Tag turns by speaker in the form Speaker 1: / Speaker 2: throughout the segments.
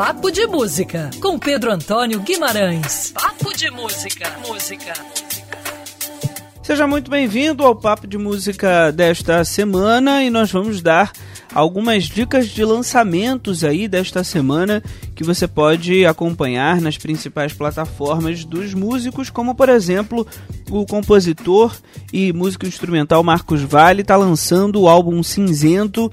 Speaker 1: Papo de Música, com Pedro Antônio Guimarães. Papo de Música, música.
Speaker 2: Seja muito bem-vindo ao Papo de Música desta semana e nós vamos dar algumas dicas de lançamentos aí desta semana que você pode acompanhar nas principais plataformas dos músicos, como por exemplo o compositor e músico instrumental Marcos Vale está lançando o álbum Cinzento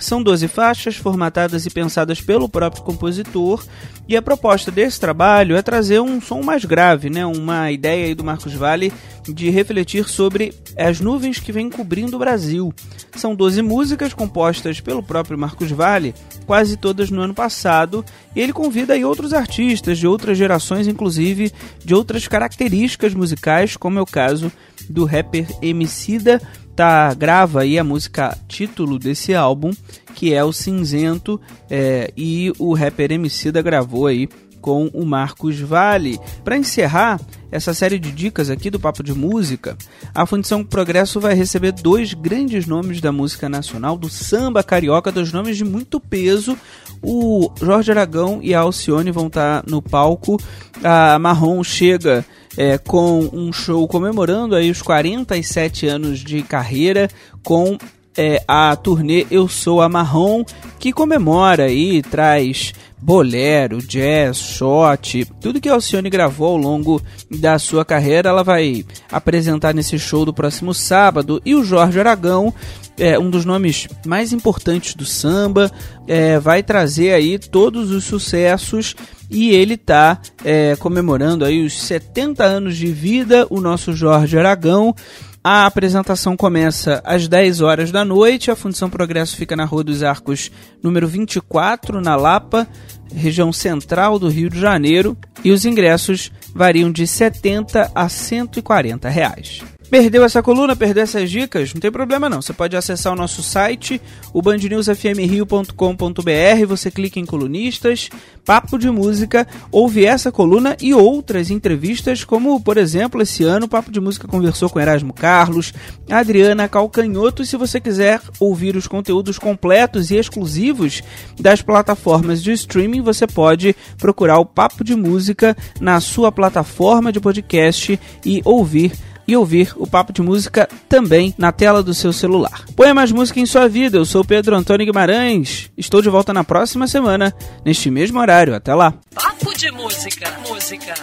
Speaker 2: são 12 faixas formatadas e pensadas pelo próprio compositor, e a proposta desse trabalho é trazer um som mais grave, né? uma ideia aí do Marcos Vale de refletir sobre as nuvens que vêm cobrindo o Brasil. São 12 músicas compostas pelo próprio Marcos Vale, quase todas no ano passado, e ele convida aí outros artistas de outras gerações, inclusive de outras características musicais, como é o caso do rapper Emicida, tá, grava aí a música título desse álbum, que é o Cinzento, é, e o rapper Emicida gravou aí com o Marcos Vale. Para encerrar essa série de dicas aqui do Papo de Música, a Fundição Progresso vai receber dois grandes nomes da música nacional, do samba carioca, dois nomes de muito peso. O Jorge Aragão e a Alcione vão estar tá no palco. A Marrom chega é, com um show comemorando aí os 47 anos de carreira com é, a turnê Eu Sou a Marrom, que comemora e traz bolero, jazz, shot, tudo que a Alcione gravou ao longo da sua carreira, ela vai apresentar nesse show do próximo sábado. E o Jorge Aragão, é um dos nomes mais importantes do samba, é, vai trazer aí todos os sucessos e ele está é, comemorando aí os 70 anos de vida, o nosso Jorge Aragão. A apresentação começa às 10 horas da noite. A Fundição Progresso fica na Rua dos Arcos, número 24, na Lapa, região central do Rio de Janeiro. E os ingressos variam de 70 a 140 reais. Perdeu essa coluna, perdeu essas dicas? Não tem problema não. Você pode acessar o nosso site, o bandnewsfmrio.com.br, você clica em colunistas, papo de música, ouve essa coluna e outras entrevistas, como por exemplo, esse ano o Papo de Música conversou com Erasmo Carlos, Adriana Calcanhoto, e se você quiser ouvir os conteúdos completos e exclusivos das plataformas de streaming, você pode procurar o Papo de Música na sua plataforma de podcast e ouvir e ouvir o Papo de Música também na tela do seu celular. Põe mais música em sua vida. Eu sou Pedro Antônio Guimarães. Estou de volta na próxima semana, neste mesmo horário. Até lá.
Speaker 1: Papo de Música. Música.